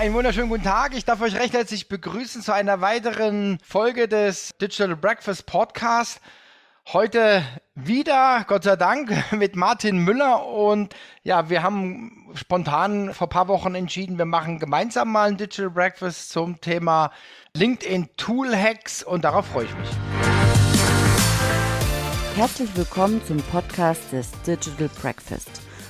einen wunderschönen guten Tag. Ich darf euch recht herzlich begrüßen zu einer weiteren Folge des Digital Breakfast Podcast. Heute wieder, Gott sei Dank, mit Martin Müller und ja, wir haben spontan vor ein paar Wochen entschieden, wir machen gemeinsam mal ein Digital Breakfast zum Thema LinkedIn Tool Hacks und darauf freue ich mich. Herzlich willkommen zum Podcast des Digital Breakfast.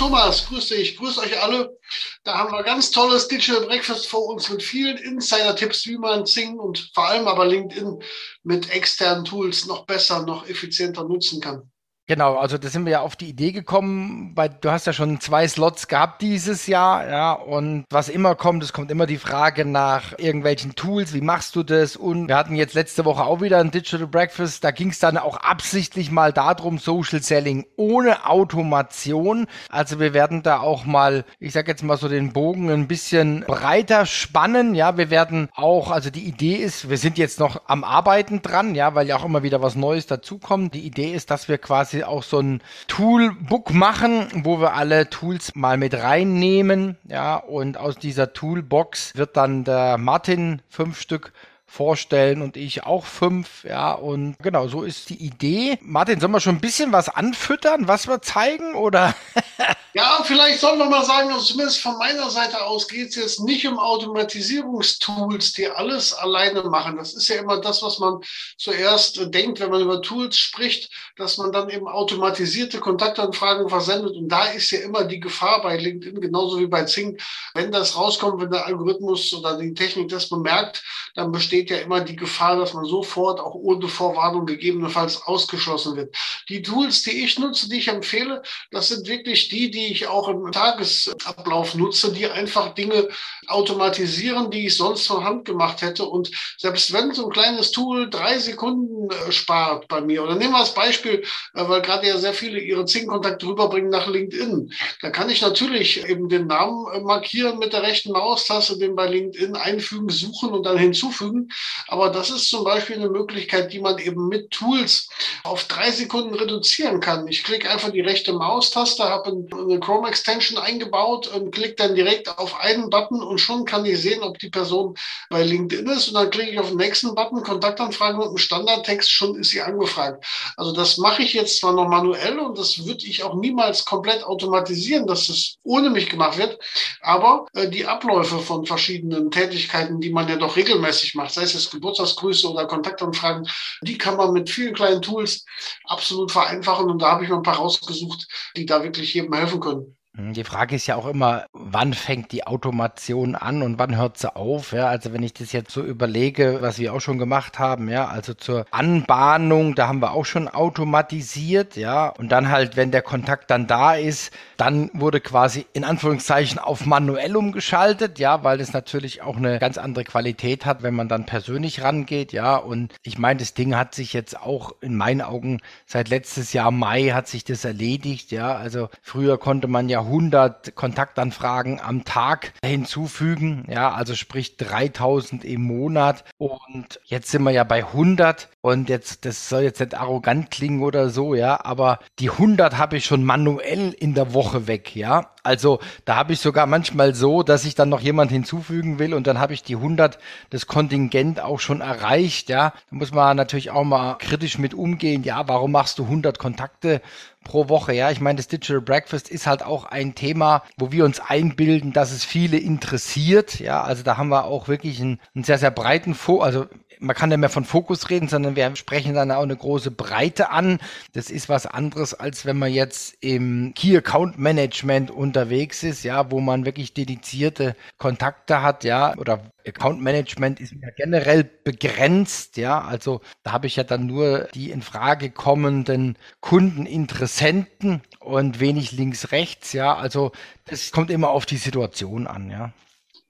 Thomas, grüß dich, grüß euch alle. Da haben wir ganz tolles Digital Breakfast vor uns mit vielen Insider-Tipps, wie man Zing und vor allem aber LinkedIn mit externen Tools noch besser, noch effizienter nutzen kann. Genau, also da sind wir ja auf die Idee gekommen, weil du hast ja schon zwei Slots gehabt dieses Jahr, ja, und was immer kommt, es kommt immer die Frage nach irgendwelchen Tools, wie machst du das? Und wir hatten jetzt letzte Woche auch wieder ein Digital Breakfast, da ging es dann auch absichtlich mal darum, Social Selling ohne Automation. Also wir werden da auch mal, ich sag jetzt mal so den Bogen ein bisschen breiter spannen, ja, wir werden auch, also die Idee ist, wir sind jetzt noch am Arbeiten dran, ja, weil ja auch immer wieder was Neues dazukommt. Die Idee ist, dass wir quasi auch so ein Toolbook machen, wo wir alle Tools mal mit reinnehmen. Ja, und aus dieser Toolbox wird dann der Martin fünf Stück vorstellen und ich auch fünf. Ja, und genau, so ist die Idee. Martin, sollen wir schon ein bisschen was anfüttern, was wir zeigen oder? ja, vielleicht sollen wir mal sagen, zumindest von meiner Seite aus geht es jetzt nicht um Automatisierungstools, die alles alleine machen. Das ist ja immer das, was man zuerst denkt, wenn man über Tools spricht, dass man dann eben automatisierte Kontaktanfragen versendet. Und da ist ja immer die Gefahr bei LinkedIn, genauso wie bei Zing, wenn das rauskommt, wenn der Algorithmus oder die Technik das bemerkt, dann besteht besteht ja immer die Gefahr, dass man sofort auch ohne Vorwarnung gegebenenfalls ausgeschlossen wird. Die Tools, die ich nutze, die ich empfehle, das sind wirklich die, die ich auch im Tagesablauf nutze, die einfach Dinge automatisieren, die ich sonst von Hand gemacht hätte. Und selbst wenn so ein kleines Tool drei Sekunden äh, spart bei mir, oder nehmen wir als Beispiel, äh, weil gerade ja sehr viele ihre Zing-Kontakte rüberbringen nach LinkedIn, da kann ich natürlich eben den Namen äh, markieren mit der rechten Maustaste, den bei LinkedIn einfügen, suchen und dann hinzufügen. Aber das ist zum Beispiel eine Möglichkeit, die man eben mit Tools auf drei Sekunden reduzieren kann. Ich klicke einfach die rechte Maustaste, habe eine Chrome Extension eingebaut und klicke dann direkt auf einen Button und schon kann ich sehen, ob die Person bei LinkedIn ist. Und dann klicke ich auf den nächsten Button, Kontaktanfrage mit einem Standardtext, schon ist sie angefragt. Also das mache ich jetzt zwar noch manuell und das würde ich auch niemals komplett automatisieren, dass es ohne mich gemacht wird. Aber äh, die Abläufe von verschiedenen Tätigkeiten, die man ja doch regelmäßig macht, sei es Geburtstagsgrüße oder Kontaktanfragen, die kann man mit vielen kleinen Tools absolut vereinfachen. Und da habe ich mir ein paar rausgesucht, die da wirklich jedem helfen können. Hm, die Frage ist ja auch immer, wann fängt die Automation an und wann hört sie auf? Ja, also wenn ich das jetzt so überlege, was wir auch schon gemacht haben, ja, also zur Anbahnung, da haben wir auch schon automatisiert, ja, und dann halt, wenn der Kontakt dann da ist, dann wurde quasi in Anführungszeichen auf manuell umgeschaltet, ja, weil es natürlich auch eine ganz andere Qualität hat, wenn man dann persönlich rangeht, ja, und ich meine, das Ding hat sich jetzt auch in meinen Augen seit letztes Jahr Mai hat sich das erledigt, ja, also früher konnte man ja 100 Kontaktanfragen am Tag hinzufügen. Ja, also sprich 3000 im Monat. Und jetzt sind wir ja bei 100. Und jetzt, das soll jetzt nicht arrogant klingen oder so, ja, aber die 100 habe ich schon manuell in der Woche weg, ja. Also da habe ich sogar manchmal so, dass ich dann noch jemand hinzufügen will und dann habe ich die 100 das Kontingent auch schon erreicht, ja. Da muss man natürlich auch mal kritisch mit umgehen. Ja, warum machst du 100 Kontakte pro Woche? Ja, ich meine, das Digital Breakfast ist halt auch ein Thema, wo wir uns einbilden, dass es viele interessiert. Ja, also da haben wir auch wirklich einen, einen sehr, sehr breiten Vor, also man kann ja mehr von Fokus reden, sondern wir sprechen dann auch eine große Breite an. Das ist was anderes, als wenn man jetzt im Key Account Management unterwegs ist, ja, wo man wirklich dedizierte Kontakte hat, ja, oder Account Management ist ja generell begrenzt, ja, also da habe ich ja dann nur die in Frage kommenden Kundeninteressenten und wenig links rechts, ja, also das kommt immer auf die Situation an, ja.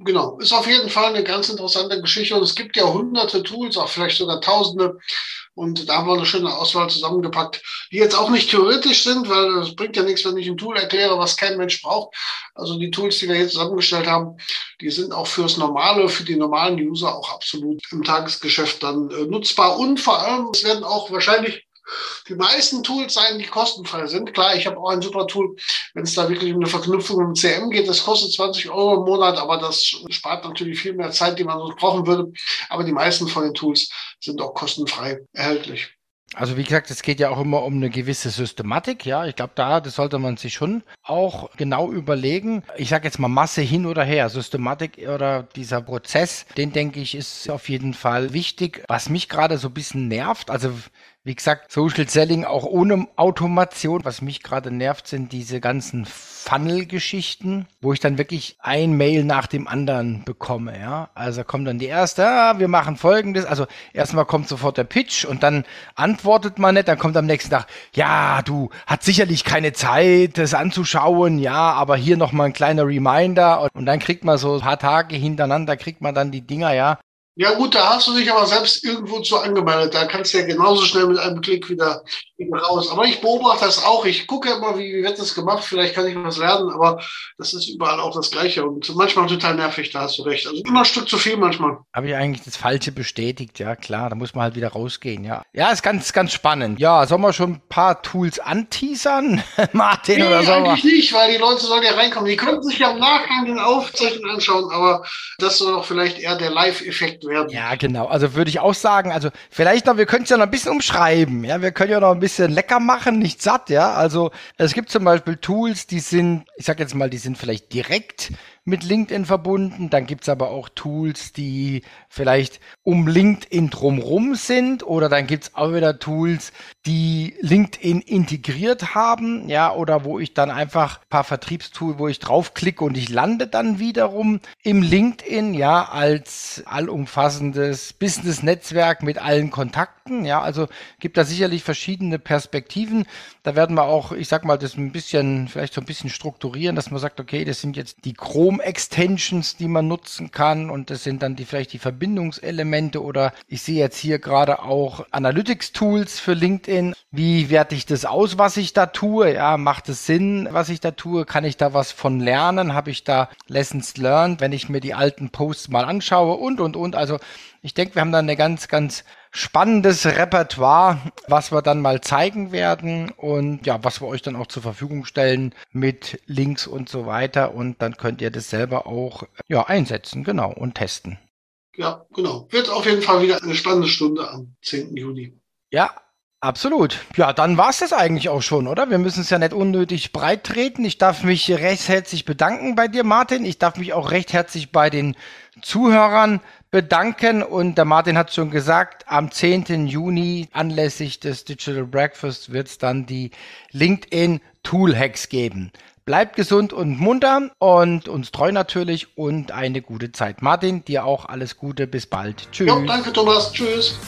Genau, ist auf jeden Fall eine ganz interessante Geschichte und es gibt ja hunderte Tools, auch vielleicht sogar tausende. Und da haben wir eine schöne Auswahl zusammengepackt, die jetzt auch nicht theoretisch sind, weil es bringt ja nichts, wenn ich ein Tool erkläre, was kein Mensch braucht. Also die Tools, die wir jetzt zusammengestellt haben, die sind auch fürs normale, für die normalen User auch absolut im Tagesgeschäft dann äh, nutzbar. Und vor allem, es werden auch wahrscheinlich die meisten Tools sein, die kostenfrei sind. Klar, ich habe auch ein super Tool, wenn es da wirklich um eine Verknüpfung mit CM geht. Das kostet 20 Euro im Monat, aber das spart natürlich viel mehr Zeit, die man sonst brauchen würde. Aber die meisten von den Tools sind auch kostenfrei erhältlich. Also wie gesagt, es geht ja auch immer um eine gewisse Systematik, ja. Ich glaube, da das sollte man sich schon auch genau überlegen. Ich sage jetzt mal Masse hin oder her, Systematik oder dieser Prozess, den denke ich ist auf jeden Fall wichtig. Was mich gerade so ein bisschen nervt, also wie gesagt, Social Selling auch ohne Automation. Was mich gerade nervt, sind diese ganzen Funnel-Geschichten, wo ich dann wirklich ein Mail nach dem anderen bekomme. Ja, also kommt dann die erste, ah, wir machen Folgendes. Also erstmal kommt sofort der Pitch und dann antwortet man nicht. Dann kommt am nächsten Tag, ja, du hast sicherlich keine Zeit, das anzuschauen. Ja, aber hier nochmal ein kleiner Reminder und dann kriegt man so ein paar Tage hintereinander kriegt man dann die Dinger. Ja, ja gut, da hast du dich aber selbst irgendwo zu angemeldet. Da kannst du ja genauso schnell mit einem Klick wieder, raus. Aber ich beobachte das auch. Ich gucke immer, wie, wie wird das gemacht. Vielleicht kann ich was lernen, aber das ist überall auch das Gleiche. Und manchmal total nervig, da hast du recht. Also immer ein Stück zu viel manchmal. Habe ich eigentlich das Falsche bestätigt, ja klar. Da muss man halt wieder rausgehen, ja. Ja, ist ganz, ganz spannend. Ja, sollen wir schon ein paar Tools anteasern, Martin? Nee, oder so? eigentlich nicht, weil die Leute sollen ja reinkommen. Die könnten sich ja im Nachgang den Aufzeichen anschauen, aber das soll doch vielleicht eher der Live-Effekt werden. Ja, genau. Also würde ich auch sagen, also vielleicht noch, wir können es ja noch ein bisschen umschreiben. Ja, wir können ja noch ein bisschen lecker machen, nicht satt, ja. Also es gibt zum Beispiel Tools, die sind, ich sag jetzt mal, die sind vielleicht direkt mit LinkedIn verbunden. Dann gibt's aber auch Tools, die vielleicht um LinkedIn drumrum sind. Oder dann gibt's auch wieder Tools, die LinkedIn integriert haben. Ja, oder wo ich dann einfach paar Vertriebstools, wo ich draufklicke und ich lande dann wiederum im LinkedIn, ja, als allumfassendes Business-Netzwerk mit allen Kontakten. Ja, also gibt da sicherlich verschiedene Perspektiven. Da werden wir auch, ich sag mal, das ein bisschen, vielleicht so ein bisschen strukturieren, dass man sagt, okay, das sind jetzt die Chrome-Extensions, die man nutzen kann und das sind dann die, vielleicht die Verbindungselemente oder ich sehe jetzt hier gerade auch Analytics-Tools für LinkedIn. Wie werte ich das aus, was ich da tue? Ja, macht es Sinn, was ich da tue? Kann ich da was von lernen? Habe ich da Lessons learned, wenn ich mir die alten Posts mal anschaue und, und, und. Also ich denke, wir haben da eine ganz, ganz spannendes Repertoire, was wir dann mal zeigen werden und ja, was wir euch dann auch zur Verfügung stellen mit Links und so weiter und dann könnt ihr das selber auch ja einsetzen, genau und testen. Ja, genau. Wird auf jeden Fall wieder eine spannende Stunde am 10. Juni. Ja, Absolut. Ja, dann war's das eigentlich auch schon, oder? Wir müssen es ja nicht unnötig breit treten. Ich darf mich recht herzlich bedanken bei dir, Martin. Ich darf mich auch recht herzlich bei den Zuhörern bedanken. Und der Martin hat schon gesagt, am 10. Juni anlässlich des Digital Breakfast wird es dann die LinkedIn Tool Hacks geben. Bleibt gesund und munter und uns treu natürlich und eine gute Zeit. Martin, dir auch alles Gute. Bis bald. Tschüss. Ja, danke, Thomas. Tschüss.